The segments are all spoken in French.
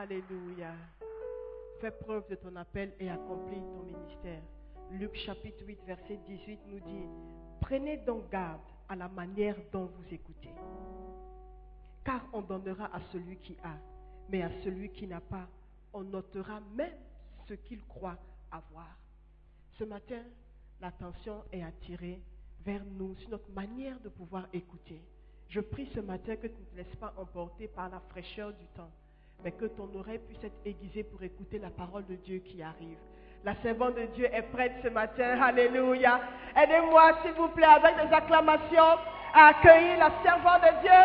Alléluia. Fais preuve de ton appel et accomplis ton ministère. Luc chapitre 8, verset 18 nous dit, prenez donc garde à la manière dont vous écoutez. Car on donnera à celui qui a, mais à celui qui n'a pas, on notera même ce qu'il croit avoir. Ce matin, l'attention est attirée vers nous sur notre manière de pouvoir écouter. Je prie ce matin que tu ne te laisses pas emporter par la fraîcheur du temps, mais que ton oreille puisse être aiguisée pour écouter la parole de Dieu qui arrive. La servante de Dieu est prête ce matin. Alléluia. Aidez-moi, s'il vous plaît, avec des acclamations, à accueillir la servante de Dieu,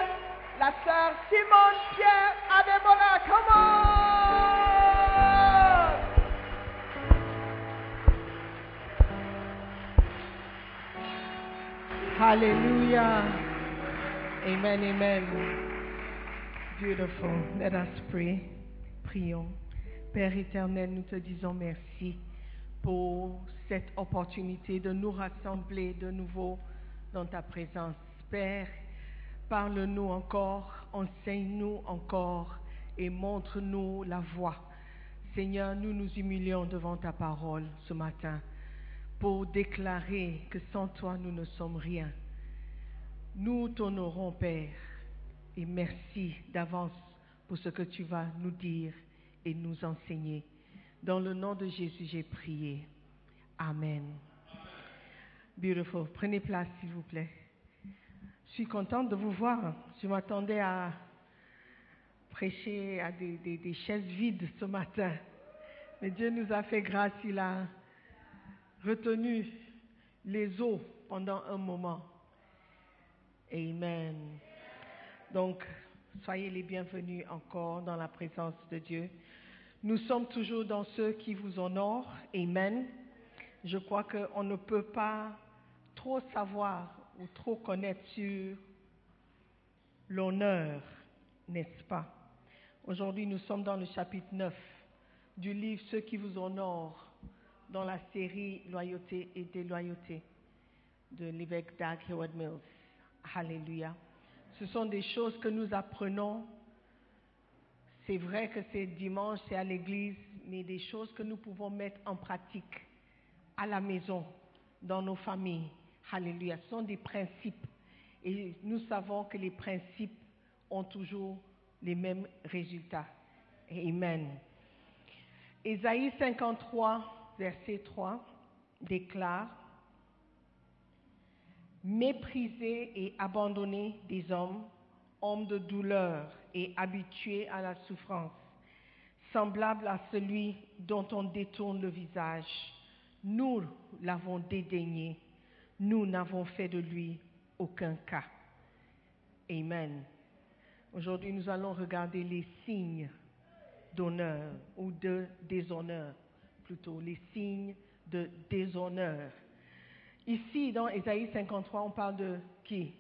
la sœur Simone Pierre Adémona. Come on! Hallelujah. Amen, amen. Beautiful. Let us pray. Prions. Père éternel, nous te disons merci pour cette opportunité de nous rassembler de nouveau dans ta présence. Père, parle-nous encore, enseigne-nous encore et montre-nous la voie. Seigneur, nous nous humilions devant ta parole ce matin pour déclarer que sans toi nous ne sommes rien. Nous t'honorons, Père, et merci d'avance pour ce que tu vas nous dire et nous enseigner. Dans le nom de Jésus, j'ai prié. Amen. Beautiful. Prenez place, s'il vous plaît. Je suis contente de vous voir. Je m'attendais à prêcher à des, chaises vides ce matin. Mais Dieu nous a fait grâce. Il a retenu les eaux pendant un moment. Amen. Donc, soyez les bienvenus encore dans la présence de Dieu. Nous sommes toujours dans ceux qui vous honorent. Amen. Je crois qu'on ne peut pas trop savoir ou trop connaître sur l'honneur, n'est-ce pas? Aujourd'hui, nous sommes dans le chapitre 9 du livre Ceux qui vous honorent dans la série Loyauté et déloyauté de l'évêque Doug Howard Mills. Alléluia. Ce sont des choses que nous apprenons. C'est vrai que c'est dimanche, c'est à l'église, mais des choses que nous pouvons mettre en pratique à la maison, dans nos familles. Alléluia. Ce sont des principes. Et nous savons que les principes ont toujours les mêmes résultats. Amen. Ésaïe 53, verset 3, déclare Méprisés et abandonnés des hommes, hommes de douleur et habitués à la souffrance, semblables à celui dont on détourne le visage. Nous l'avons dédaigné, nous n'avons fait de lui aucun cas. Amen. Aujourd'hui, nous allons regarder les signes d'honneur ou de déshonneur, plutôt les signes de déshonneur. Ici, dans Ésaïe 53, on parle de qui?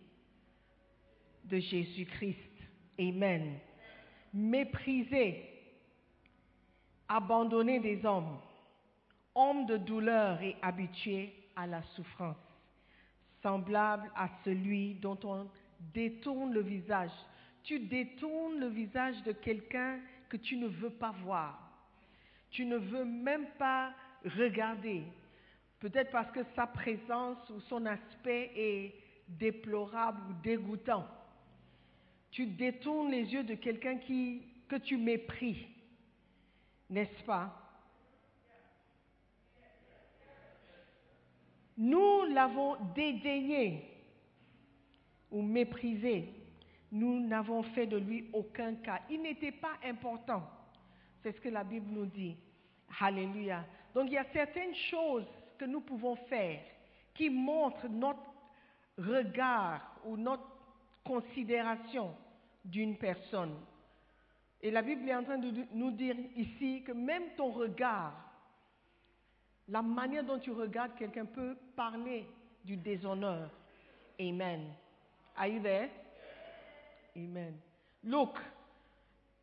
De Jésus-Christ. Amen. Méprisé, abandonné des hommes, homme de douleur et habitué à la souffrance, semblable à celui dont on détourne le visage. Tu détournes le visage de quelqu'un que tu ne veux pas voir. Tu ne veux même pas regarder. Peut-être parce que sa présence ou son aspect est déplorable ou dégoûtant. Tu détournes les yeux de quelqu'un que tu méprises, n'est-ce pas? Nous l'avons dédaigné ou méprisé. Nous n'avons fait de lui aucun cas. Il n'était pas important. C'est ce que la Bible nous dit. Alléluia. Donc il y a certaines choses que nous pouvons faire qui montrent notre regard ou notre considération d'une personne. Et la Bible est en train de nous dire ici que même ton regard, la manière dont tu regardes quelqu'un peut parler du déshonneur. Amen. Are you there? Amen. Look,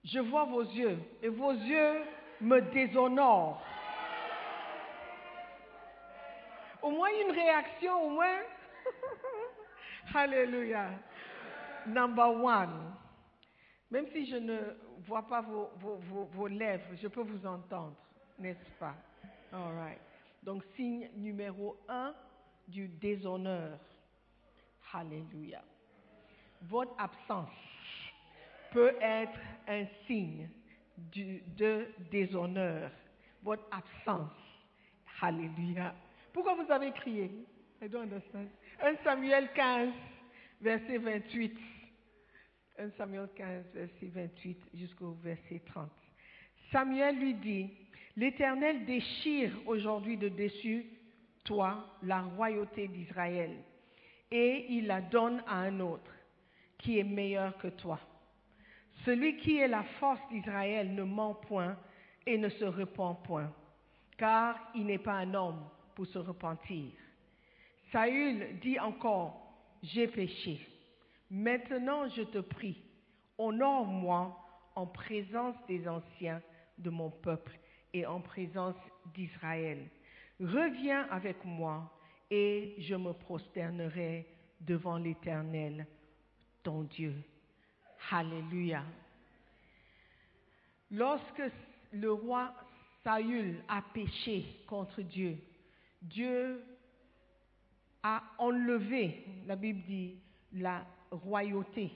je vois vos yeux et vos yeux me déshonorent. Au moins une réaction, au moins. Alléluia. Number one. Même si je ne vois pas vos, vos, vos, vos lèvres, je peux vous entendre, n'est-ce pas? All right. Donc, signe numéro un du déshonneur. Alléluia. Votre absence peut être un signe de déshonneur. Votre absence. Alléluia. Pourquoi vous avez crié? I don't understand. 1 Samuel 15, verset 28. 1 Samuel 15, verset 28 jusqu'au verset 30. Samuel lui dit, L'Éternel déchire aujourd'hui de dessus toi la royauté d'Israël, et il la donne à un autre qui est meilleur que toi. Celui qui est la force d'Israël ne ment point et ne se repent point, car il n'est pas un homme se repentir. Saül dit encore, j'ai péché. Maintenant je te prie, honore-moi en présence des anciens de mon peuple et en présence d'Israël. Reviens avec moi et je me prosternerai devant l'Éternel, ton Dieu. Alléluia. Lorsque le roi Saül a péché contre Dieu, Dieu a enlevé, la Bible dit, la royauté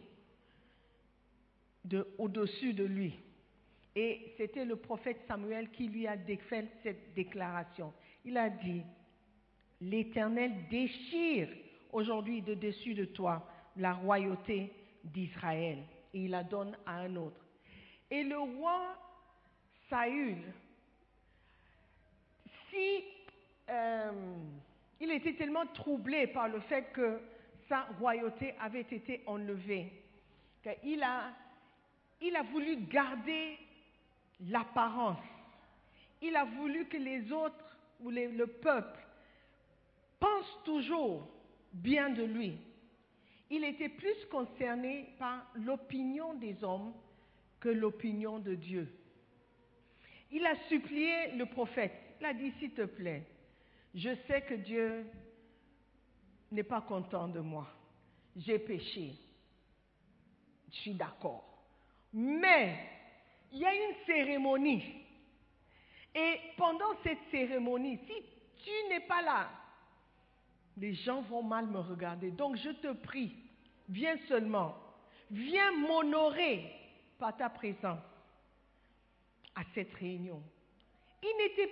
de, au-dessus de lui. Et c'était le prophète Samuel qui lui a fait cette déclaration. Il a dit, l'Éternel déchire aujourd'hui de dessus de toi la royauté d'Israël et il la donne à un autre. Et le roi Saül, si euh, il était tellement troublé par le fait que sa royauté avait été enlevée, qu'il a, il a voulu garder l'apparence. Il a voulu que les autres ou le peuple pensent toujours bien de lui. Il était plus concerné par l'opinion des hommes que l'opinion de Dieu. Il a supplié le prophète. Il a dit, s'il te plaît, je sais que Dieu n'est pas content de moi. J'ai péché. Je suis d'accord. Mais il y a une cérémonie. Et pendant cette cérémonie, si tu n'es pas là, les gens vont mal me regarder. Donc je te prie, viens seulement. Viens m'honorer par ta présence à cette réunion. Il n'était,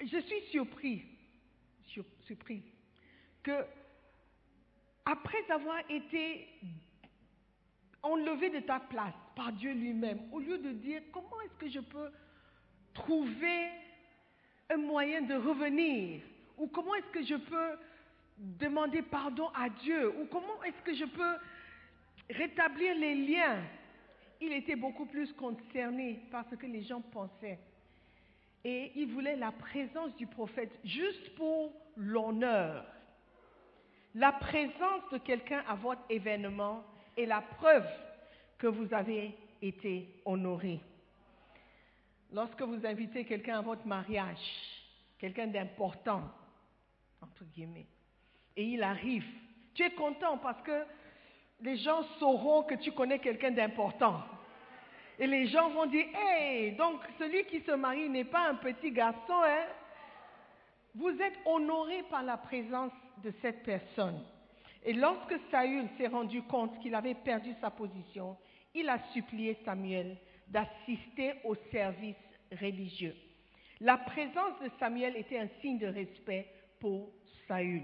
je suis surpris, sur- surprise, que après avoir été enlevé de ta place par Dieu lui-même, au lieu de dire comment est-ce que je peux trouver un moyen de revenir, ou comment est-ce que je peux demander pardon à Dieu, ou comment est-ce que je peux rétablir les liens, il était beaucoup plus concerné par ce que les gens pensaient. Et il voulait la présence du prophète juste pour l'honneur. La présence de quelqu'un à votre événement est la preuve que vous avez été honoré. Lorsque vous invitez quelqu'un à votre mariage, quelqu'un d'important, entre guillemets, et il arrive, tu es content parce que les gens sauront que tu connais quelqu'un d'important. Et les gens vont dire, hey, donc celui qui se marie n'est pas un petit garçon, hein? Vous êtes honoré par la présence de cette personne. Et lorsque Saül s'est rendu compte qu'il avait perdu sa position, il a supplié Samuel d'assister au service religieux. La présence de Samuel était un signe de respect pour Saül.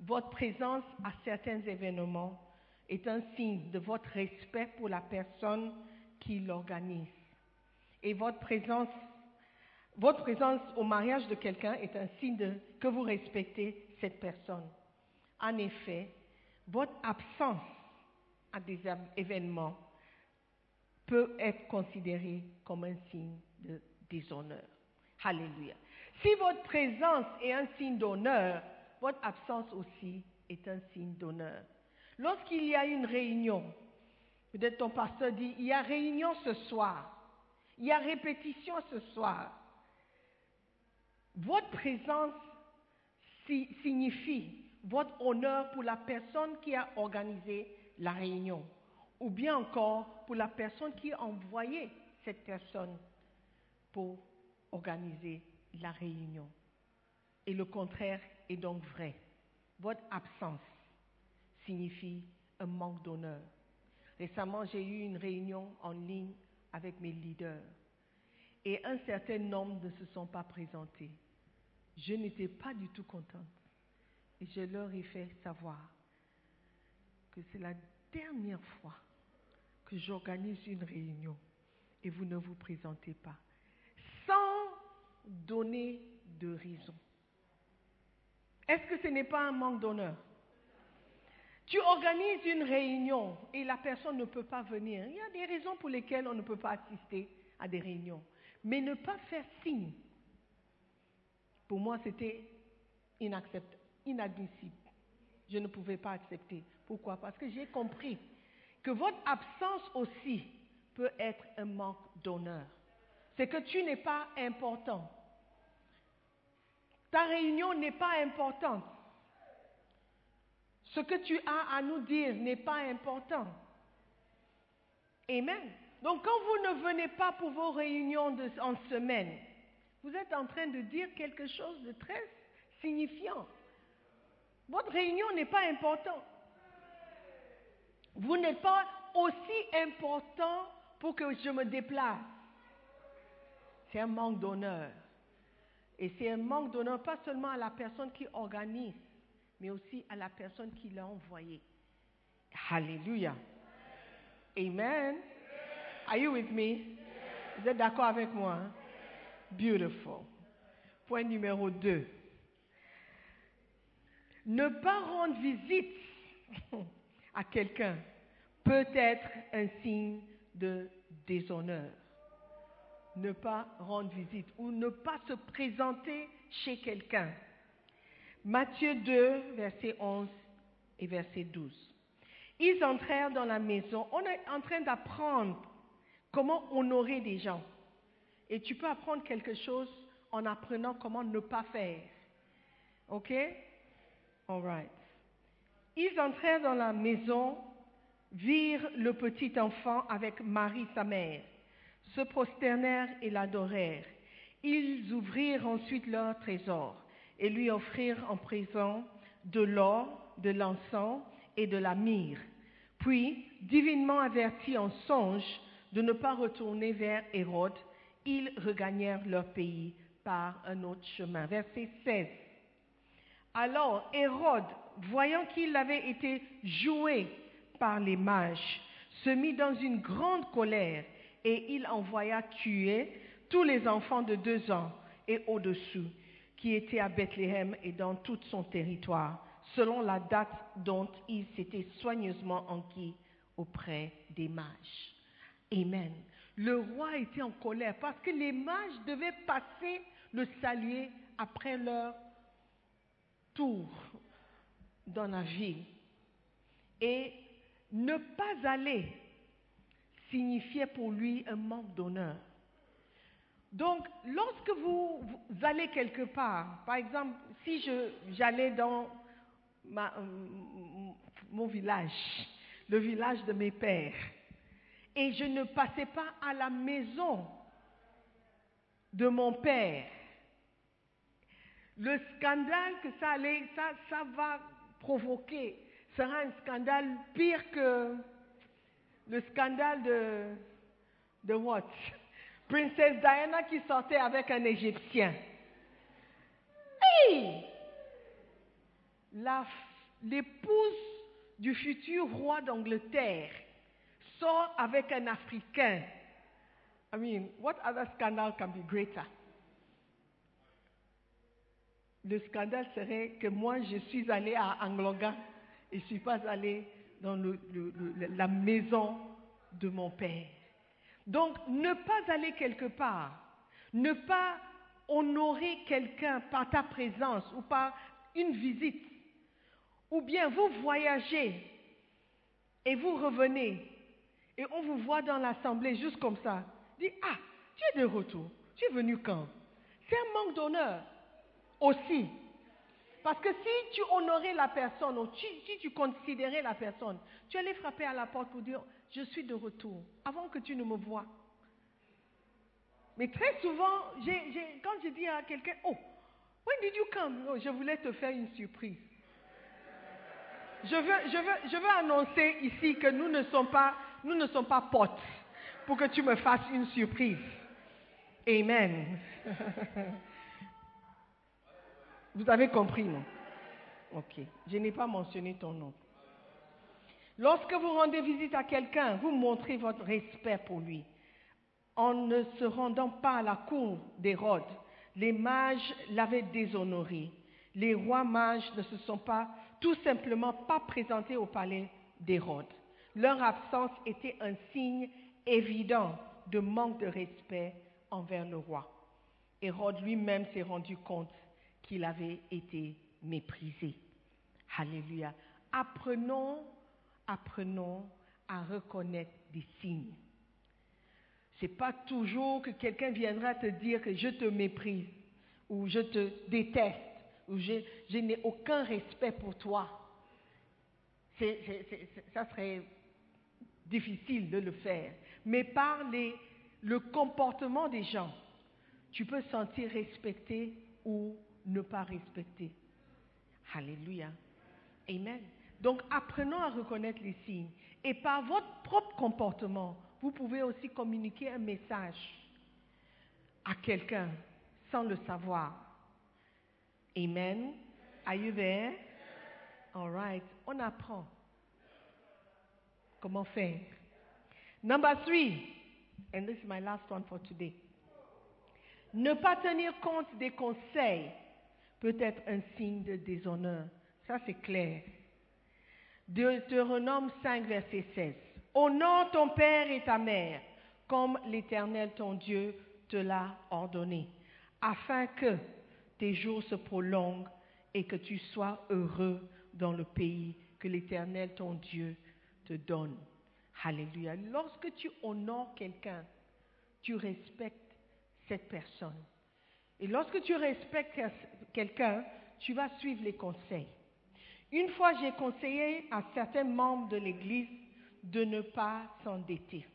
Votre présence à certains événements est un signe de votre respect pour la personne qui l'organise. Et votre présence, votre présence au mariage de quelqu'un est un signe que vous respectez cette personne. En effet, votre absence à des événements peut être considérée comme un signe de déshonneur. Alléluia. Si votre présence est un signe d'honneur, votre absence aussi est un signe d'honneur. Lorsqu'il y a une réunion, peut-être ton pasteur dit, il y a réunion ce soir, il y a répétition ce soir. Votre présence si- signifie votre honneur pour la personne qui a organisé la réunion ou bien encore pour la personne qui a envoyé cette personne pour organiser la réunion. Et le contraire est donc vrai. Votre absence signifie un manque d'honneur. Récemment, j'ai eu une réunion en ligne avec mes leaders et un certain nombre ne se sont pas présentés. Je n'étais pas du tout contente et je leur ai fait savoir que c'est la dernière fois que j'organise une réunion et vous ne vous présentez pas sans donner de raison. Est-ce que ce n'est pas un manque d'honneur? Tu organises une réunion et la personne ne peut pas venir. Il y a des raisons pour lesquelles on ne peut pas assister à des réunions. Mais ne pas faire signe, pour moi, c'était inadmissible. Je ne pouvais pas accepter. Pourquoi? Parce que j'ai compris que votre absence aussi peut être un manque d'honneur. C'est que tu n'es pas important. Ta réunion n'est pas importante. Ce que tu as à nous dire n'est pas important. Amen. Donc quand vous ne venez pas pour vos réunions en semaine, vous êtes en train de dire quelque chose de très signifiant. Votre réunion n'est pas importante. Vous n'êtes pas aussi important pour que je me déplace. C'est un manque d'honneur. Et c'est un manque d'honneur pas seulement à la personne qui organise, mais aussi à la personne qui l'a envoyé. Alléluia. Amen. Are you with me? Vous êtes d'accord avec moi? Hein? Beautiful. Point numéro 2. Ne pas rendre visite à quelqu'un peut être un signe de déshonneur. Ne pas rendre visite ou ne pas se présenter chez quelqu'un. Matthieu 2, verset 11 et verset 12. Ils entrèrent dans la maison. On est en train d'apprendre comment honorer des gens. Et tu peux apprendre quelque chose en apprenant comment ne pas faire. OK? All right. Ils entrèrent dans la maison, virent le petit enfant avec Marie, sa mère, se prosternèrent et l'adorèrent. Ils ouvrirent ensuite leur trésor et lui offrirent en présent de l'or, de l'encens et de la myrrhe. Puis, divinement avertis en songe de ne pas retourner vers Hérode, ils regagnèrent leur pays par un autre chemin. Verset 16. Alors Hérode, voyant qu'il avait été joué par les mages, se mit dans une grande colère et il envoya tuer tous les enfants de deux ans et au-dessous qui étaient à Bethléem et dans tout son territoire, selon la date dont il s'était soigneusement enquis auprès des mages. Amen. Le roi était en colère parce que les mages devaient passer le salier après leur tour dans la ville. Et ne pas aller signifiait pour lui un manque d'honneur. Donc, lorsque vous, allez quelque part, par exemple, si j'allais dans mon village, le village de mes pères, et je ne passais pas à la maison de mon père. Le scandale que ça, allait, va provoquer sera un scandale pire que le scandale de, de? Princesse Diana qui sortait avec un Égyptien. Hey! L'épouse du futur roi d'Angleterre sort avec un Africain. I mean, what other scandal can be greater? Le scandale serait que moi, je suis allé à Angloga et je ne suis pas allé dans la maison de mon père. Donc, ne pas aller quelque part, ne pas honorer quelqu'un par ta présence ou par une visite, ou bien vous voyagez et vous revenez et on vous voit dans l'assemblée juste comme ça, dit Ah, tu es de retour. Tu es venu quand C'est un manque d'honneur aussi. Parce que si tu honorais la personne, ou si tu considérais la personne, tu allais frapper à la porte pour dire je suis de retour, avant que tu ne me vois. Mais très souvent, quand je dis à quelqu'un, oh, when did you come? Oh, je voulais te faire une surprise. Je veux annoncer ici que nous ne sommes pas, nous ne sommes pas potes pour que tu me fasses une surprise. Amen. Vous avez compris, non? Ok. Je n'ai pas mentionné ton nom. Lorsque vous rendez visite à quelqu'un, vous montrez votre respect pour lui. En ne se rendant pas à la cour d'Hérode, les mages l'avaient déshonoré. Les rois mages ne se sont pas tout simplement pas présentés au palais d'Hérode. Leur absence était un signe évident de manque de respect envers le roi. Hérode lui-même s'est rendu compte qu'il avait été méprisé. Alléluia. Apprenons, apprenons à reconnaître des signes. C'est pas toujours que quelqu'un viendra te dire que je te méprise ou je te déteste ou je, n'ai aucun respect pour toi. Ça serait difficile de le faire. Mais par le comportement des gens, tu peux sentir respecté ou ne pas respecter. Alléluia. Amen. Donc apprenons à reconnaître les signes. Et par votre propre comportement, vous pouvez aussi communiquer un message à quelqu'un sans le savoir. Amen. Are you there? All right. On apprend. Comment faire? Number three, and this is my last one for today. Ne pas tenir compte des conseils peut être un signe de déshonneur. Ça, c'est clair. Deutéronome 5, verset 16. Honore ton père et ta mère, comme l'Éternel ton Dieu te l'a ordonné, afin que tes jours se prolongent et que tu sois heureux dans le pays que l'Éternel ton Dieu te donne. Alléluia. Lorsque tu honores quelqu'un, tu respectes cette personne. Et lorsque tu respectes quelqu'un, tu vas suivre les conseils. Une fois, j'ai conseillé à certains membres de l'Église de ne pas s'endetter,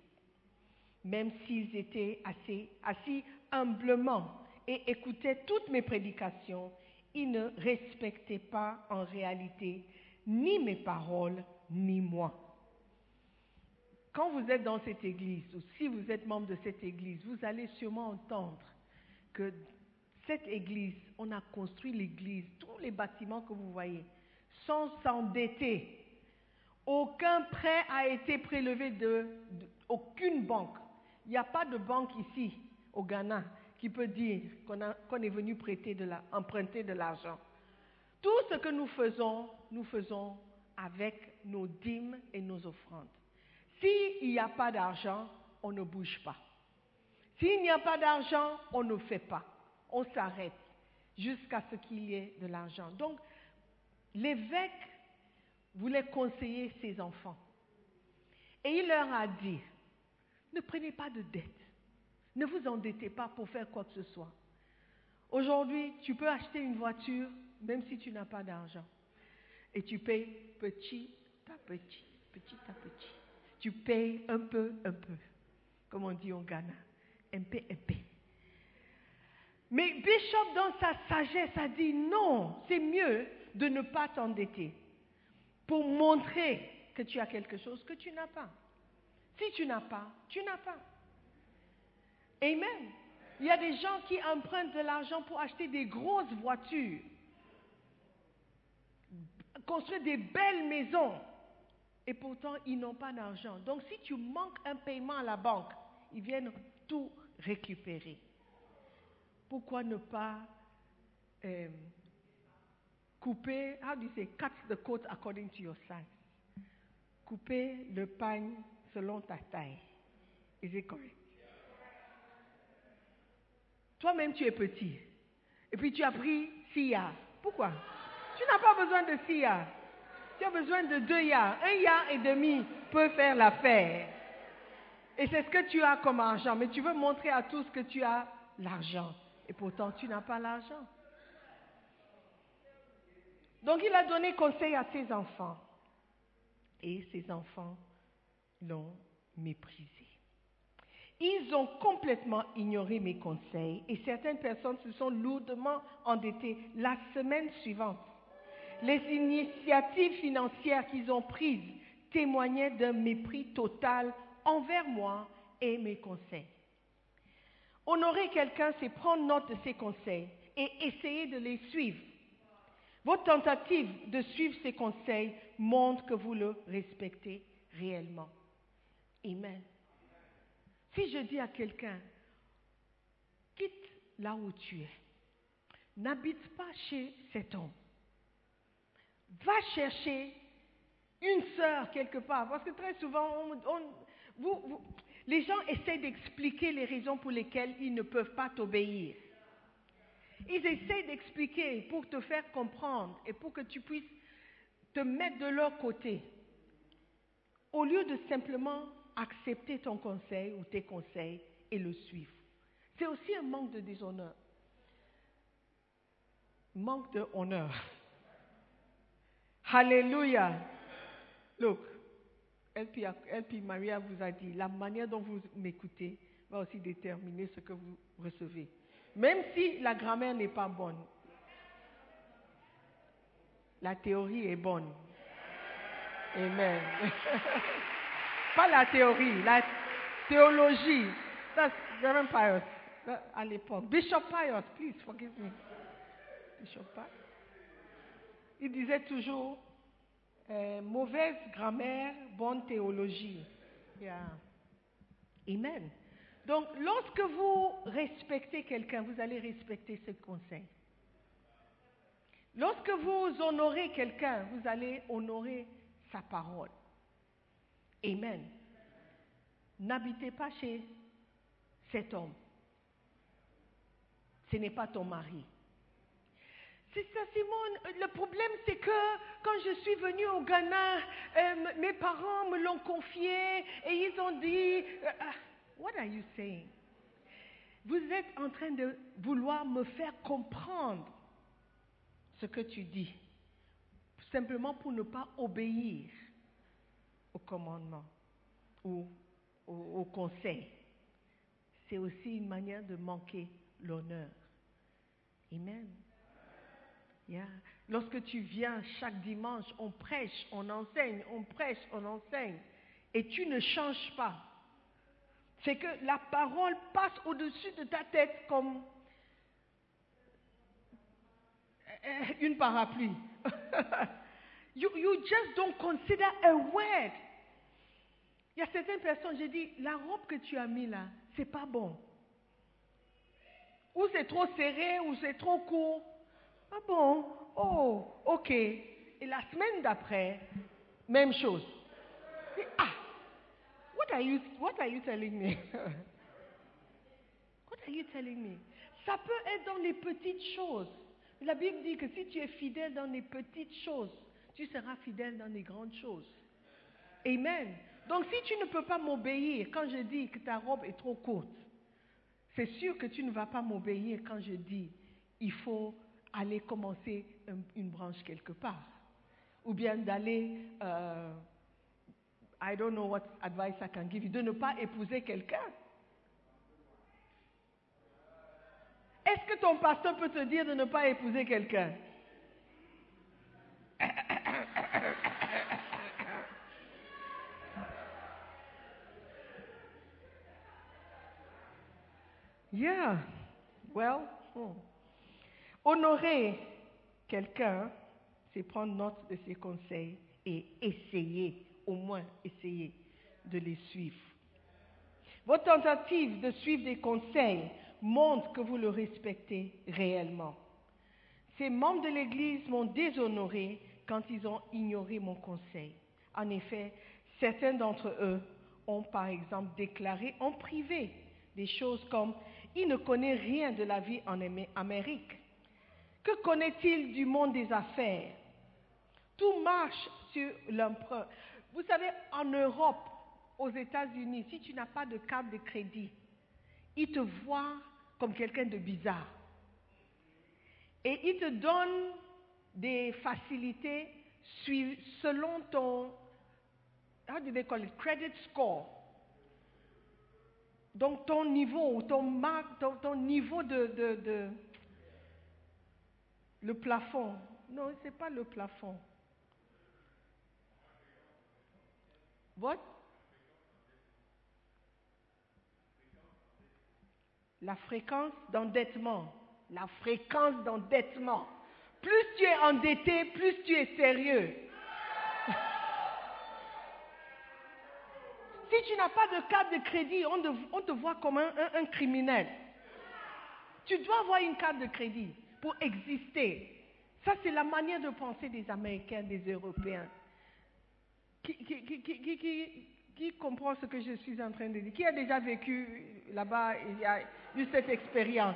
même s'ils étaient assez, assis humblement et écoutaient toutes mes prédications, ils ne respectaient pas en réalité ni mes paroles, ni moi. Quand vous êtes dans cette église, ou si vous êtes membre de cette église, vous allez sûrement entendre que cette église, on a construit l'église, tous les bâtiments que vous voyez, sans s'endetter. Aucun prêt a été prélevé de, aucune banque. Il n'y a pas de banque ici, au Ghana, qui peut dire qu'on est venu prêter de la, emprunter de l'argent. Tout ce que nous faisons, nous faisons avec nos dîmes et nos offrandes. S'il n'y a pas d'argent, on ne bouge pas. S'il n'y a pas d'argent, on ne fait pas. On s'arrête jusqu'à ce qu'il y ait de l'argent. Donc, l'évêque voulait conseiller ses enfants. Et il leur a dit, ne prenez pas de dette. Ne vous endettez pas pour faire quoi que ce soit. Aujourd'hui, tu peux acheter une voiture même si tu n'as pas d'argent. Et tu payes petit à petit, petit à petit. Tu payes un peu, un peu. Comme on dit au Ghana. Un peu, un peu. Mais Bishop, dans sa sagesse, a dit non, c'est mieux de ne pas t'endetter pour montrer que tu as quelque chose que tu n'as pas. Si tu n'as pas, tu n'as pas. Amen. Il y a des gens qui empruntent de l'argent pour acheter des grosses voitures, construire des belles maisons, et pourtant ils n'ont pas d'argent. Donc si tu manques un paiement à la banque, ils viennent tout récupérer. Pourquoi ne pas euh, couper, how do you say, cut the coat according to your size? Couper le pain selon ta taille. Is it correct? Toi-même, tu es petit. Et puis tu as pris six yards. Pourquoi? Tu n'as pas besoin de six yards. Tu as besoin de deux yards. Un yard et demi peut faire l'affaire. Et c'est ce que tu as comme argent. Mais tu veux montrer à tous que tu as l'argent. Et pourtant, tu n'as pas l'argent. Donc, il a donné conseil à ses enfants. Et ses enfants l'ont méprisé. Ils ont complètement ignoré mes conseils et certaines personnes se sont lourdement endettées la semaine suivante. Les initiatives financières qu'ils ont prises témoignaient d'un mépris total envers moi et mes conseils. Honorer quelqu'un, c'est prendre note de ses conseils et essayer de les suivre. Votre tentative de suivre ses conseils montre que vous le respectez réellement. Amen. Si je dis à quelqu'un, quitte là où tu es, n'habite pas chez cet homme, va chercher une sœur quelque part, parce que très souvent, les gens essaient d'expliquer les raisons pour lesquelles ils ne peuvent pas t'obéir. Ils essaient d'expliquer pour te faire comprendre et pour que tu puisses te mettre de leur côté, au lieu de simplement accepter ton conseil ou tes conseils et le suivre. C'est aussi un manque de déshonneur. Manque de honneur. Alléluia. Look, puis Maria vous a dit, la manière dont vous m'écoutez va aussi déterminer ce que vous recevez. Même si la grammaire n'est pas bonne, la théorie est bonne. Amen. pas la théorie, la théologie. That's Reverend Pius à l'époque. Bishop Pius, please forgive me. Bishop Pius. Il disait toujours euh, mauvaise grammaire, bonne théologie. Amen. Donc, lorsque vous respectez quelqu'un, vous allez respecter ses conseils. Lorsque vous honorez quelqu'un, vous allez honorer sa parole. Amen. N'habitez pas chez cet homme. Ce n'est pas ton mari. C'est ça, Simone. Le problème, c'est que quand je suis venue au Ghana, euh, mes parents me l'ont confié et ils ont dit, euh, What are you saying? Vous êtes en train de vouloir me faire comprendre ce que tu dis, simplement pour ne pas obéir au commandement ou au, conseil. C'est aussi une manière de manquer l'honneur. Amen. Lorsque tu viens chaque dimanche, on prêche, on enseigne, on prêche, on enseigne, et tu ne changes pas, c'est que la parole passe au-dessus de ta tête comme euh, une parapluie. you, you just don't consider a word. Il y a certaines personnes, j'ai dit, la robe que tu as mis là, c'est pas bon. Ou c'est trop serré, ou c'est trop court. Ah bon? Oh, ok. Et la semaine d'après, même chose. Ah, what are you, what are you telling me? what are you telling me? Ça peut être dans les petites choses. La Bible dit que si tu es fidèle dans les petites choses, tu seras fidèle dans les grandes choses. Amen. Donc si tu ne peux pas m'obéir quand je dis que ta robe est trop courte, c'est sûr que tu ne vas pas m'obéir quand je dis il faut aller commencer une branche quelque part. Ou bien d'aller euh, I don't know what advice I can give you, de ne pas épouser quelqu'un. Est-ce que ton pasteur peut te dire de ne pas épouser quelqu'un? Yeah, well, hmm. Honorer quelqu'un, c'est prendre note de ses conseils et essayer au moins essayer de les suivre. Votre tentative de suivre des conseils montre que vous le respectez réellement. Ces membres de l'Église m'ont déshonoré quand ils ont ignoré mon conseil. En effet, certains d'entre eux ont par exemple déclaré en privé des choses comme il ne connaît rien de la vie en Amérique. Que connaît-il du monde des affaires? Tout marche sur l'emprunt. Vous savez, en Europe, aux États-Unis, si tu n'as pas de carte de crédit, ils te voient comme quelqu'un de bizarre. Et ils te donnent des facilités selon ton how do they call it? Credit score. Donc ton niveau, ton niveau de, le plafond. Non, c'est pas le plafond. What? La fréquence d'endettement. La fréquence d'endettement. Plus tu es endetté, plus tu es sérieux. si tu n'as pas de carte de crédit, on te, voit comme un criminel. Tu dois avoir une carte de crédit pour exister. Ça, c'est la manière de penser des Américains, des Européens. Qui, comprend ce que je suis en train de dire? Qui a déjà vécu là-bas et y a eu cette expérience?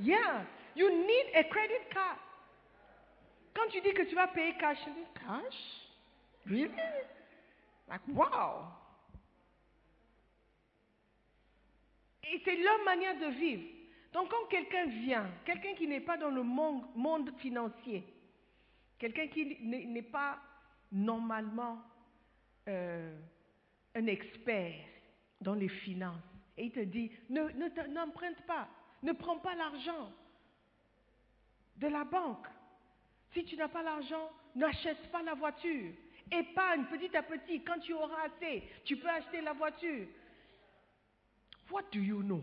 Yeah, you need a credit card. Quand tu dis que tu vas payer cash, tu dis cash? Really? Like, wow! Et c'est leur manière de vivre. Donc quand quelqu'un vient, quelqu'un qui n'est pas dans le monde, financier, quelqu'un qui n'est pas normalement euh, un expert dans les finances, et il te dit, ne, ne te- n'emprunte pas, ne prends pas l'argent de la banque. Si tu n'as pas l'argent, n'achète pas la voiture. Épargne petit à petit. Quand tu auras assez, tu peux acheter la voiture. What do you know?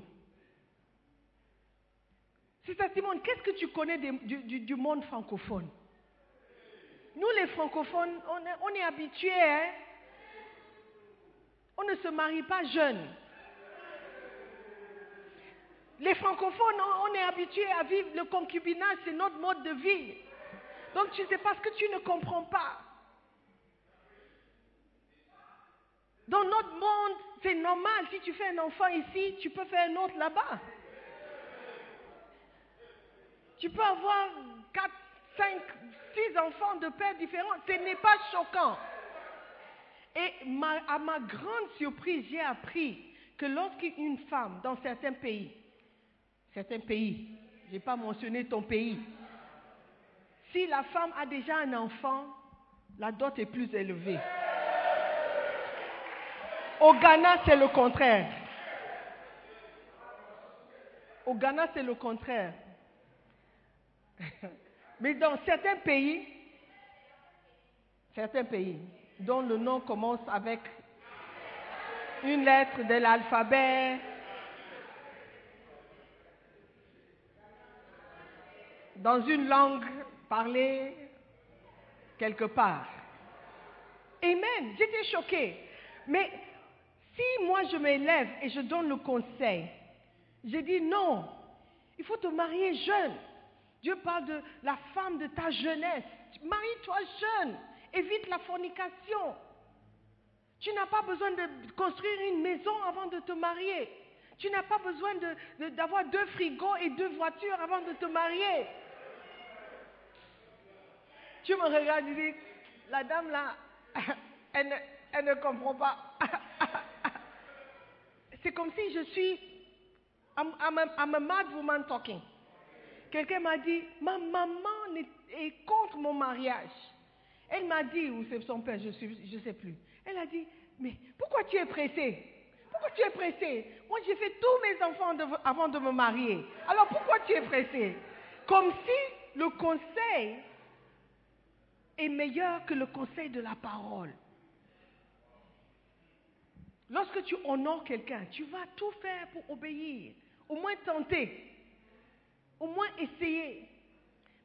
C'est ça, Simone. Qu'est-ce que tu connais du, monde francophone? Nous, les francophones, on est, habitués. hein? On ne se marie pas jeune. Les francophones, on, est habitués à vivre le concubinage, c'est notre mode de vie. Donc tu sais pas ce que tu ne comprends pas. Dans notre monde, c'est normal. Si tu fais un enfant ici, tu peux faire un autre là-bas. Tu peux avoir 4, 5, 6 enfants de pères différents. Ce n'est pas choquant. Et ma- à ma grande surprise, j'ai appris que lorsqu'une femme, dans certains pays, certains pays, je n'ai pas mentionné ton pays, si la femme a déjà un enfant, la dot est plus élevée. Au Ghana, c'est le contraire. Au Ghana, c'est le contraire. Mais dans certains pays, certains pays dont le nom commence avec une lettre de l'alphabet, dans une langue parlée quelque part. Amen. J'étais choquée. Mais si moi je m'élève et je donne le conseil, je dis non, il faut te marier jeune. Dieu parle de la femme de ta jeunesse. Marie-toi jeune. Évite la fornication. Tu n'as pas besoin de construire une maison avant de te marier. Tu n'as pas besoin d'avoir deux frigos et deux voitures avant de te marier. Tu me regardes et dis, la dame là, elle ne, comprend pas. C'est comme si je suis, I'm a mad woman talking. Quelqu'un m'a dit, ma maman est- contre mon mariage. Elle m'a dit, ou c'est son père, je ne sais plus. Elle a dit, mais pourquoi tu es pressé Pourquoi tu es pressé Moi, j'ai fait tous mes enfants avant de me marier. Alors pourquoi tu es pressé Comme si le conseil est meilleur que le conseil de la parole. Lorsque tu honores quelqu'un, tu vas tout faire pour obéir, au moins tenter, au moins essayer.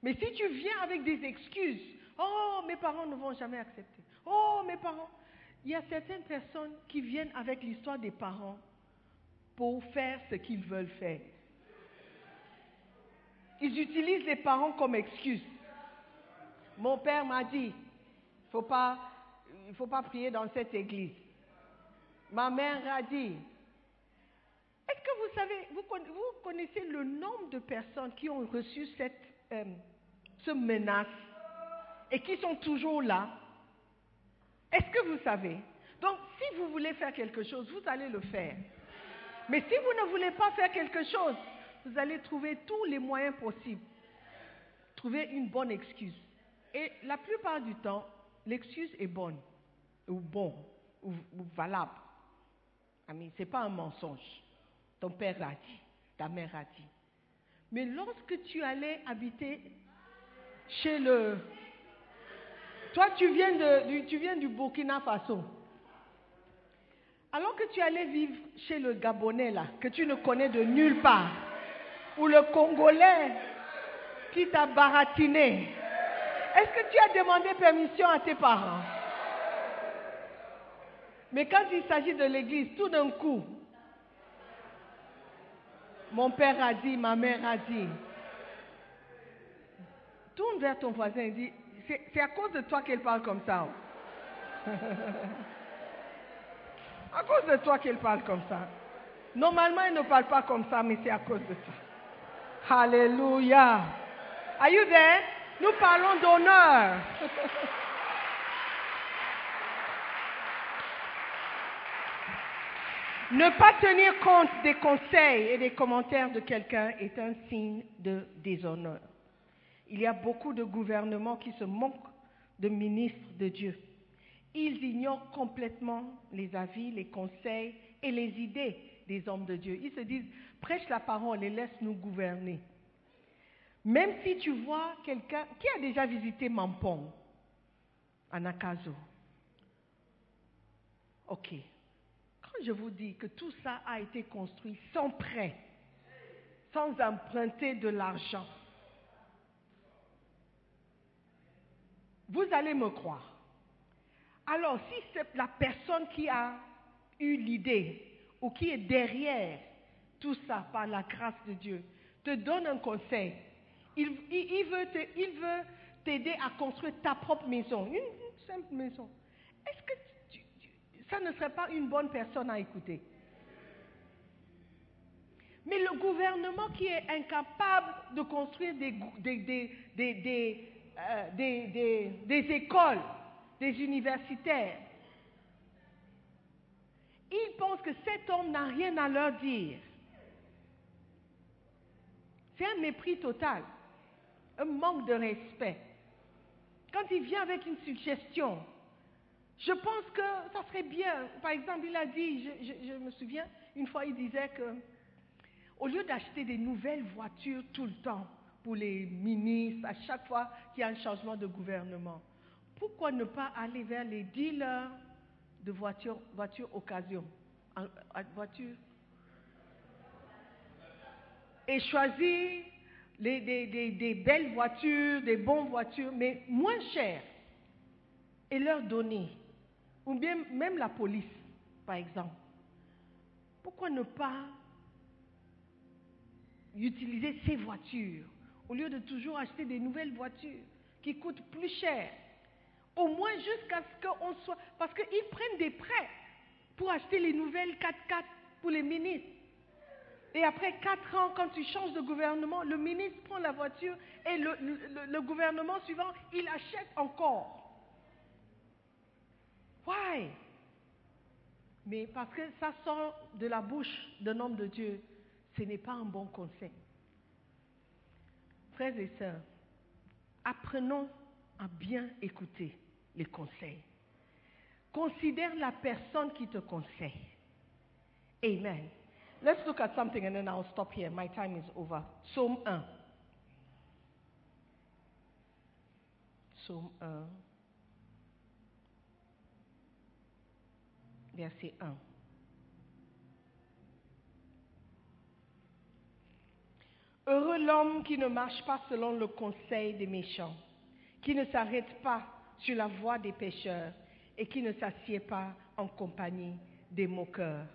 Mais si tu viens avec des excuses, oh, mes parents ne vont jamais accepter, oh, mes parents, il y a certaines personnes qui viennent avec l'histoire des parents pour faire ce qu'ils veulent faire. Ils utilisent les parents comme excuse. Mon père m'a dit, il il faut pas prier dans cette église. Ma mère a dit, est-ce que vous savez, vous, conna- vous connaissez le nombre de personnes qui ont reçu cette euh, ce menace et qui sont toujours là? Est-ce que vous savez? Donc, si vous voulez faire quelque chose, vous allez le faire. Mais si vous ne voulez pas faire quelque chose, vous allez trouver tous les moyens possibles. Trouver une bonne excuse. Et la plupart du temps, l'excuse est bonne. ou bon, ou, ou valable. Ce n'est pas un mensonge. Ton père l'a dit, ta mère a dit. Mais lorsque tu allais habiter chez le... Toi, tu viens, de, tu viens du Burkina Faso. Alors que tu allais vivre chez le Gabonais, là, que tu ne connais de nulle part, ou le Congolais qui t'a baratiné, est-ce que tu as demandé permission à tes parents? Mais quand il s'agit de l'église, tout d'un coup, mon père a dit, ma mère a dit, tourne vers ton voisin et dis, c'est à cause de toi qu'elle parle comme ça. à cause de toi qu'elle parle comme ça. Normalement, elle ne parle pas comme ça, mais c'est à cause de toi. Alléluia. Are you there? Nous parlons d'honneur. Ne pas tenir compte des conseils et des commentaires de quelqu'un est un signe de déshonneur. Il y a beaucoup de gouvernements qui se moquent de ministres de Dieu. Ils ignorent complètement les avis, les conseils et les idées des hommes de Dieu. Ils se disent, prêche la parole et laisse-nous gouverner. Même si tu vois quelqu'un qui a déjà visité Mampong, en Akazo. Ok. Je vous dis que tout ça a été construit sans prêt, sans emprunter de l'argent, vous allez me croire. Alors, si c'est la personne qui a eu l'idée ou qui est derrière tout ça par la grâce de Dieu, te donne un conseil, il, veut te- il veut t'aider à construire ta propre maison, une, simple maison. Est-ce que ça ne serait pas une bonne personne à écouter Mais le gouvernement qui est incapable de construire euh, des- écoles, des universitaires, ils pensent que cet homme n'a rien à leur dire. C'est un mépris total, un manque de respect. Quand il vient avec une suggestion, je pense que ça serait bien. Par exemple, il a dit, je, me souviens, une fois il disait que au lieu d'acheter des nouvelles voitures tout le temps pour les ministres, à chaque fois qu'il y a un changement de gouvernement, pourquoi ne pas aller vers les dealers de voitures, voitures occasion, voitures? Et choisir des belles voitures, des bonnes voitures, mais moins chères, et leur donner. Ou bien même la police, par exemple. Pourquoi ne pas utiliser ces voitures au lieu de toujours acheter des nouvelles voitures qui coûtent plus cher? Au moins jusqu'à ce qu'on soit... Parce qu'ils prennent des prêts pour acheter les nouvelles 4x4 pour les ministres. Et après quatre ans, quand tu changes de gouvernement, le ministre prend la voiture et le gouvernement suivant, il achète encore. Why? Mais parce que ça sort de la bouche d'un homme de Dieu, ce n'est pas un bon conseil. Frères et sœurs, apprenons à bien écouter les conseils. Considère la personne qui te conseille. Amen. Let's look at something and then I'll stop here. My time is over. Psaume 1. Psaume 1. Verset 1. Heureux l'homme qui ne marche pas selon le conseil des méchants, qui ne s'arrête pas sur la voie des pécheurs et qui ne s'assied pas en compagnie des moqueurs,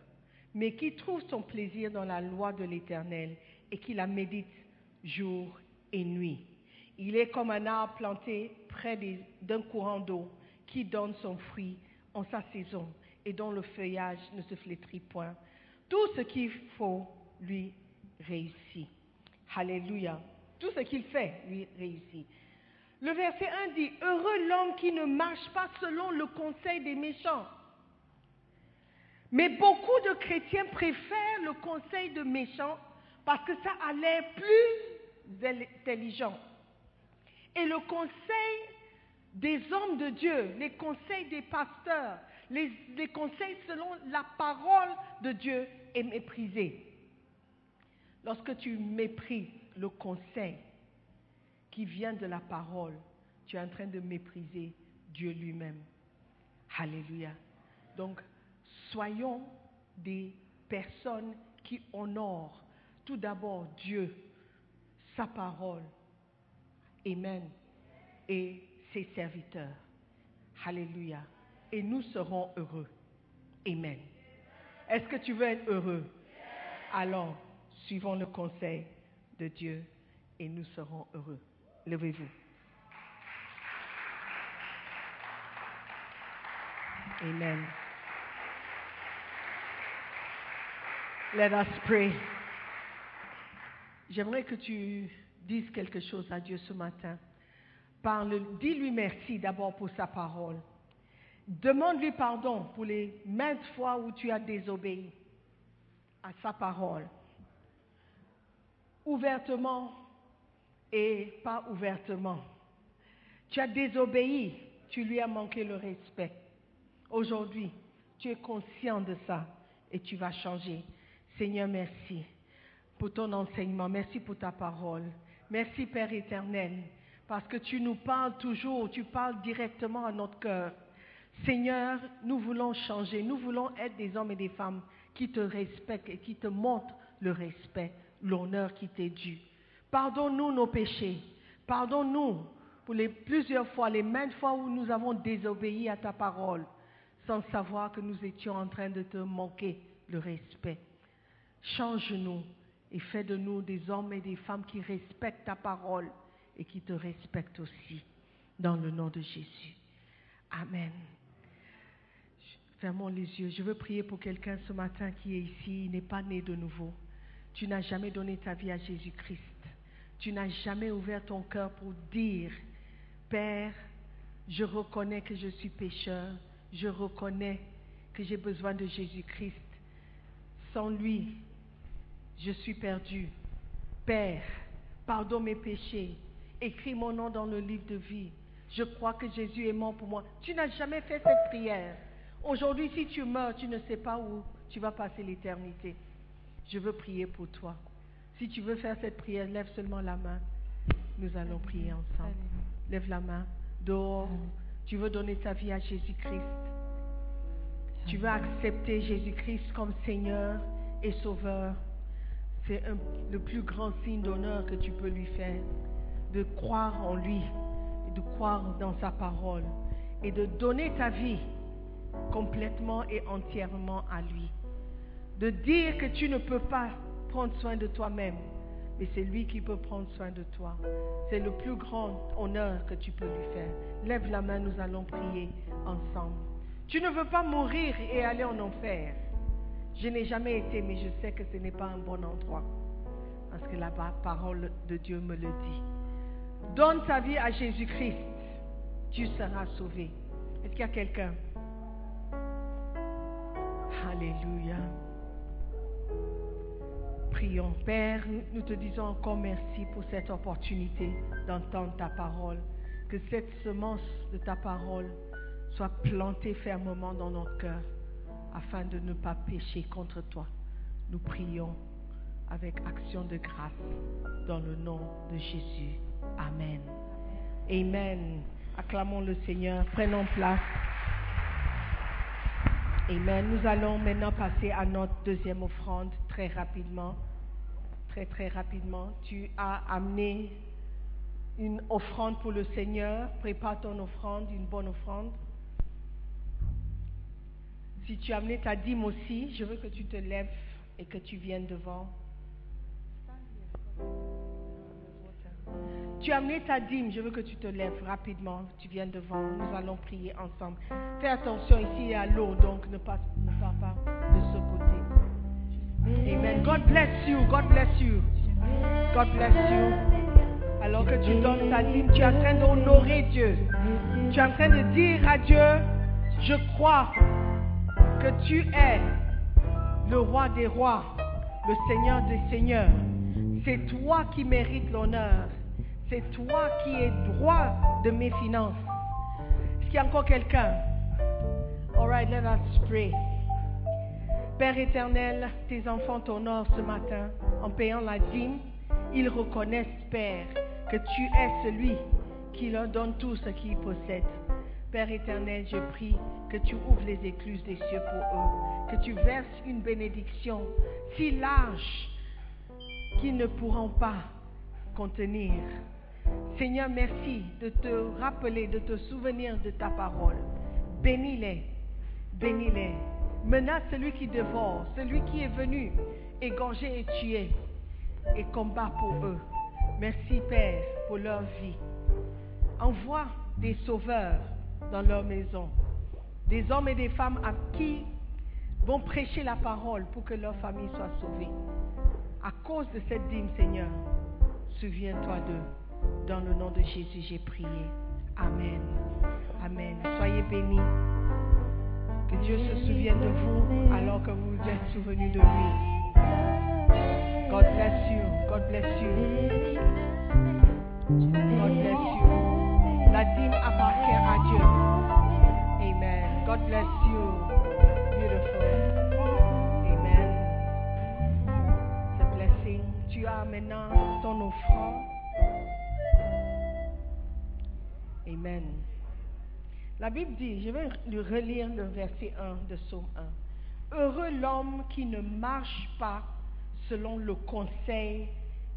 mais qui trouve son plaisir dans la loi de l'Éternel et qui la médite jour et nuit. Il est comme un arbre planté près d'un courant d'eau qui donne son fruit en sa saison et dont le feuillage ne se flétrit point. Tout ce qu'il faut lui réussit. Alléluia. Tout ce qu'il fait lui réussit. Le verset 1 dit, Heureux l'homme qui ne marche pas selon le conseil des méchants. Mais beaucoup de chrétiens préfèrent le conseil de méchants parce que ça a l'air plus intelligent. Et le conseil des hommes de Dieu, les conseils des pasteurs, les, conseils selon la parole de Dieu est méprisé. Lorsque tu méprises le conseil qui vient de la parole, tu es en train de mépriser Dieu lui-même. Alléluia. Donc, soyons des personnes qui honorent tout d'abord Dieu, sa parole, Amen, et ses serviteurs. Alléluia. Et nous serons heureux. Amen. Est-ce que tu veux être heureux? Alors, suivons le conseil de Dieu et nous serons heureux. Levez-vous. Amen. Let us pray. J'aimerais que tu dises quelque chose à Dieu ce matin. Parle, dis-lui merci d'abord pour sa parole. Demande-lui pardon pour les maintes fois où tu as désobéi à sa parole. Ouvertement et pas ouvertement. Tu as désobéi, tu lui as manqué le respect. Aujourd'hui, tu es conscient de ça et tu vas changer. Seigneur, merci pour ton enseignement. Merci pour ta parole. Merci Père éternel, parce que tu nous parles toujours, tu parles directement à notre cœur. Seigneur, nous voulons changer, nous voulons être des hommes et des femmes qui te respectent et qui te montrent le respect, l'honneur qui t'est dû. Pardonne-nous nos péchés. Pardonne-nous pour les plusieurs fois, les maintes fois où nous avons désobéi à ta parole, sans savoir que nous étions en train de te manquer le respect. Change-nous et fais de nous des hommes et des femmes qui respectent ta parole et qui te respectent aussi, dans le nom de Jésus. Amen. Fermons les yeux. Je veux prier pour quelqu'un ce matin qui est ici, il n'est pas né de nouveau. Tu n'as jamais donné ta vie à Jésus-Christ. Tu n'as jamais ouvert ton cœur pour dire, Père, je reconnais que je suis pécheur, je reconnais que j'ai besoin de Jésus-Christ. Sans lui, je suis perdu. Père, pardonne mes péchés. Écris mon nom dans le livre de vie. Je crois que Jésus est mort pour moi. Tu n'as jamais fait cette prière. Aujourd'hui, si tu meurs, tu ne sais pas où tu vas passer l'éternité. Je veux prier pour toi. Si tu veux faire cette prière, lève seulement la main. Nous allons prier ensemble. Lève la main. Dehors, tu veux donner ta vie à Jésus-Christ. Tu veux accepter Jésus-Christ comme Seigneur et Sauveur. C'est le plus grand signe d'honneur que tu peux lui faire. De croire en lui, de croire dans sa parole et de donner ta vie complètement et entièrement à lui. De dire que tu ne peux pas prendre soin de toi-même, mais c'est lui qui peut prendre soin de toi. C'est le plus grand honneur que tu peux lui faire. Lève la main, nous allons prier ensemble. Tu ne veux pas mourir et aller en enfer. Je n'ai jamais été, mais je sais que ce n'est pas un bon endroit. Parce que la pa- parole de Dieu me le dit. Donne ta vie à Jésus-Christ. Tu seras sauvé. Est-ce qu'il y a quelqu'un? Alléluia. Prions. Père, nous te disons encore merci pour cette opportunité d'entendre ta parole. Que cette semence de ta parole soit plantée fermement dans nos cœurs afin de ne pas pécher contre toi. Nous prions avec action de grâce dans le nom de Jésus. Amen. Amen. Acclamons le Seigneur. Prenons place. Amen. Nous allons maintenant passer à notre deuxième offrande très rapidement. Très très rapidement. Tu as amené une offrande pour le Seigneur. Prépare ton offrande, une bonne offrande. Si tu as amené ta dîme aussi, je veux que tu te lèves et que tu viennes devant. Tu as amené ta dîme, je veux que tu te lèves rapidement, tu viennes devant, nous allons prier ensemble. Fais attention, ici a l'eau, donc ne passe ne pars pas de ce côté. Amen. God bless you, God bless you. God bless you. Alors que tu donnes ta dîme, tu es en train d'honorer Dieu. Tu es en train de dire à Dieu, je crois que tu es le roi des rois, le Seigneur des seigneurs. C'est toi qui mérites l'honneur. C'est toi qui es droit de mes finances. qu'il y a encore quelqu'un? All right, let us pray. Père éternel, tes enfants t'honorent ce matin en payant la dîme. Ils reconnaissent, Père, que tu es celui qui leur donne tout ce qu'ils possèdent. Père éternel, je prie que tu ouvres les écluses des cieux pour eux, que tu verses une bénédiction si large qu'ils ne pourront pas contenir. Seigneur, merci de te rappeler, de te souvenir de ta parole. Bénis-les, bénis-les. Menace celui qui dévore, celui qui est venu égorger et tuer et combat pour eux. Merci Père pour leur vie. Envoie des sauveurs dans leur maison, des hommes et des femmes à qui vont prêcher la parole pour que leur famille soit sauvée. À cause de cette dîme, Seigneur, souviens-toi d'eux. Dans le nom de Jésus, j'ai prié. Amen. Amen. Soyez bénis. Que Dieu se souvienne de vous alors que vous êtes souvenu de lui. God bless you. God bless you. God bless you. La dîme appartient à Dieu. Amen. God bless you. Beautiful. Amen. A blessing. Tu as maintenant ton offrande. Amen. La Bible dit, je vais lui relire le verset 1 de Psaume 1. Heureux l'homme qui ne marche pas selon le conseil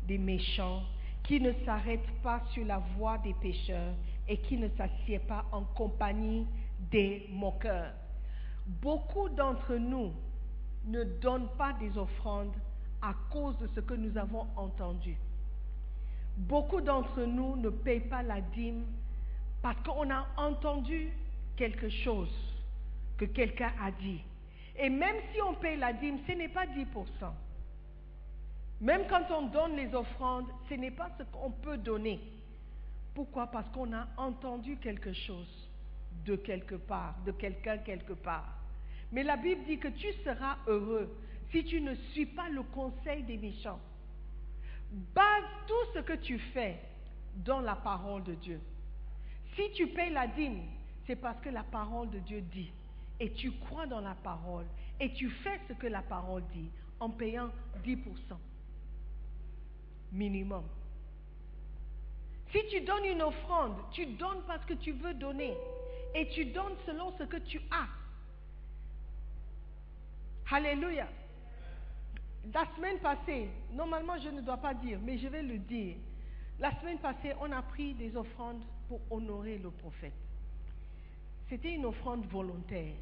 des méchants, qui ne s'arrête pas sur la voie des pécheurs et qui ne s'assied pas en compagnie des moqueurs. Beaucoup d'entre nous ne donnent pas des offrandes à cause de ce que nous avons entendu. Beaucoup d'entre nous ne payent pas la dîme parce qu'on a entendu quelque chose que quelqu'un a dit. Et même si on paye la dîme, ce n'est pas 10%. Même quand on donne les offrandes, ce n'est pas ce qu'on peut donner. Pourquoi? Parce qu'on a entendu quelque chose de quelque part, de quelqu'un quelque part. Mais la Bible dit que tu seras heureux si tu ne suis pas le conseil des méchants. Base tout ce que tu fais dans la parole de Dieu. Si tu payes la dîme, c'est parce que la parole de Dieu dit. Et tu crois dans la parole. Et tu fais ce que la parole dit en payant 10% minimum. Si tu donnes une offrande, tu donnes parce que tu veux donner. Et tu donnes selon ce que tu as. Alléluia. La semaine passée, normalement je ne dois pas dire, mais je vais le dire. La semaine passée, on a pris des offrandes pour honorer le prophète. C'était une offrande volontaire.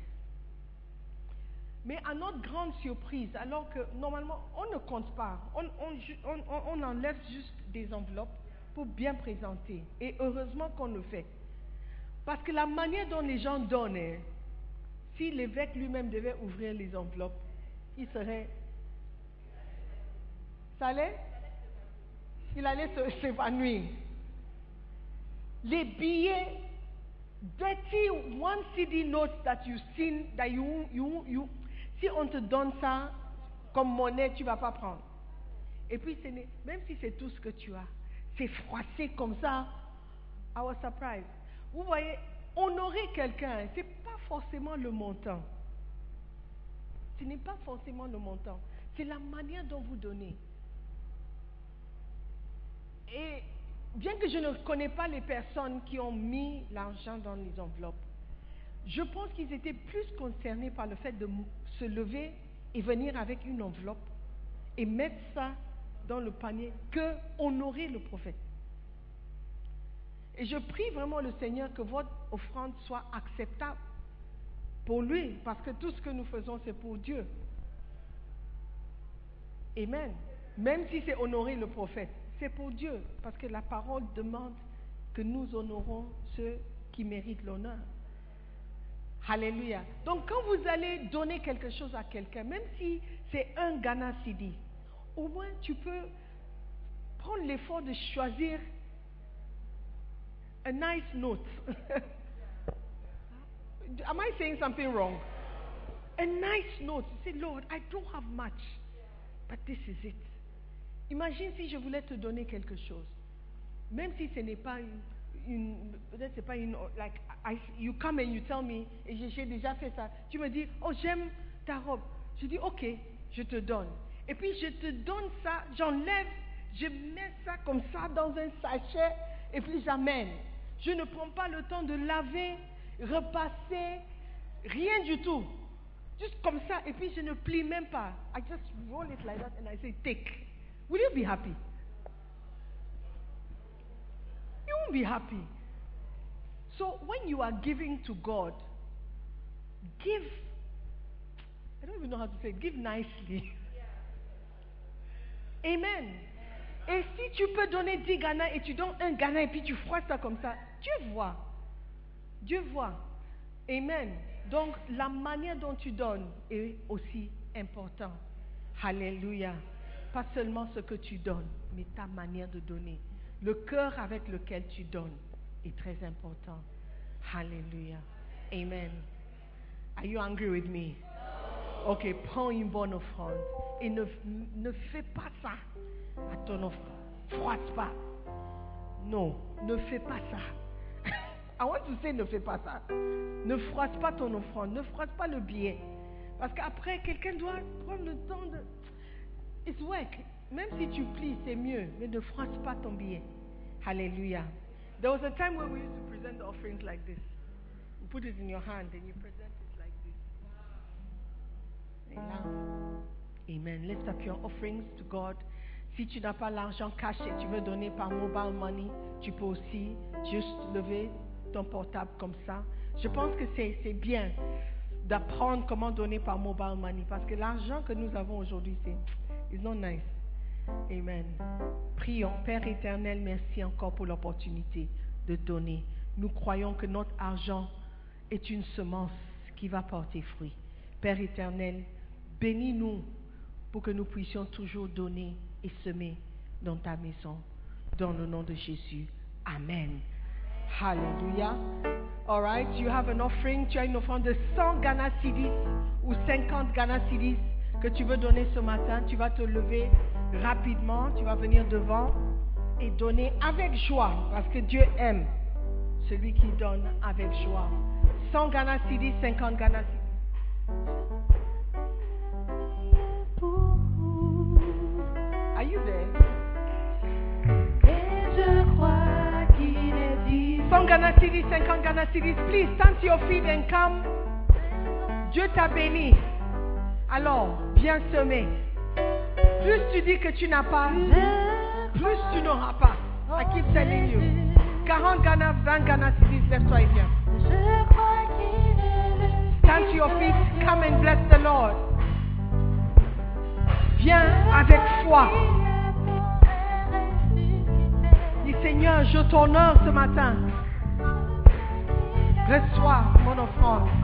Mais à notre grande surprise, alors que normalement on ne compte pas, on, enlève juste des enveloppes pour bien présenter. Et heureusement qu'on le fait. Parce que la manière dont les gens donnent, hein, si l'évêque lui-même devait ouvrir les enveloppes, il serait... Ça allait? Il allait s'évanouir. Les billets, dirty one CD notes that you seen, that you, you, you, si on te donne ça comme monnaie, tu vas pas prendre. Et puis, même si c'est tout ce que tu as, c'est froissé comme ça. I was surprised. Vous voyez, honorer quelqu'un, ce n'est pas forcément le montant. Ce n'est pas forcément le montant. C'est la manière dont vous donnez. Et bien que je ne connais pas les personnes qui ont mis l'argent dans les enveloppes, je pense qu'ils étaient plus concernés par le fait de se lever et venir avec une enveloppe et mettre ça dans le panier que honorer le prophète. Et je prie vraiment le Seigneur que votre offrande soit acceptable pour lui, parce que tout ce que nous faisons, c'est pour Dieu. Amen. Même si c'est honorer le prophète, c'est pour Dieu, parce que la parole demande que nous honorons ceux qui méritent l'honneur. Alléluia. Donc quand vous allez donner quelque chose à quelqu'un, même si c'est un Ghana CD, au moins tu peux prendre l'effort de choisir a nice note. Am I saying something wrong? A nice note. Say, Lord, I don't have much, but this is it. Imagine si je voulais te donner quelque chose, même si ce n'est pas une, peut-être c'est pas une, like, I, you come and you tell me, et j'ai- j'ai déjà fait ça. Tu me dis, oh j'aime ta robe. Je dis, ok, je te donne. Et puis je te donne ça, j'enlève, je mets ça comme ça dans un sachet, et puis j'amène. Je ne prends pas le temps de laver, repasser, rien du tout. Juste comme ça, et puis je ne plie même pas. I just roll it like that and I say, take. Will you be happy? You won't be happy. So when you are giving to God, give, I don't even know how to say it, give nicely. Amen. Et si tu peux donner 10 Ghana et tu donnes un Ghana et puis tu froisses ça comme ça, Dieu voit. Dieu voit. Amen. Donc la manière dont tu donnes est aussi important. Alléluia. Pas seulement ce que tu donnes, mais ta manière de donner. Le cœur avec lequel tu donnes est très important. Alléluia. Amen. Are you angry with me? Ok, prends une bonne offrande et ne, ne fais pas ça à ton offrande. Froisse pas. Non, ne fais pas ça. I want to say ne fais pas ça. Ne froisse pas ton offrande, ne froisse pas le billet. Parce qu'après, quelqu'un doit prendre le temps de... It's work. Même si tu plies, c'est mieux, mais ne froisse pas ton billet. Hallelujah. There was a time where we used to present the offerings like this. You put it in your hand and you present it like this. Et là, Amen. Lift up your offerings to God. Si tu n'as pas l'argent cash et tu veux donner par mobile money, tu peux aussi juste lever ton portable comme ça. Je pense que c'est bien d'apprendre comment donner par mobile money parce que l'argent que nous avons aujourd'hui, c'est it's not nice. Amen. Prions. Père éternel, merci encore pour l'opportunité de donner. Nous croyons que notre argent est une semence qui va porter fruit. Père éternel, bénis-nous pour que nous puissions toujours donner et semer dans ta maison. Dans le nom de Jésus. Amen. Hallelujah. All right, you have an offering, tu as une offrande de 100 Ghana Cedis ou 50 Ghana Cedis que tu veux donner ce matin. Tu vas te lever rapidement, tu vas venir devant et donner avec joie parce que Dieu aime celui qui donne avec joie. 100 Ghana Cedis, 50 Ghana. Are you there? Et je crois qu'il est dit 100 Ghana Cedis, 50 Ghana Cedis. Please stand to your feet and come. Dieu t'a béni. Alors, bien semé. Plus tu dis que tu n'as pas, plus tu n'auras pas. I keep telling you. 40 Ghana, 20 Ghana Cedis, lève-toi et viens. Stand to your feet, come and bless the Lord. Viens avec foi. Dis Seigneur, je t'honore ce matin. Reçois mon offrande.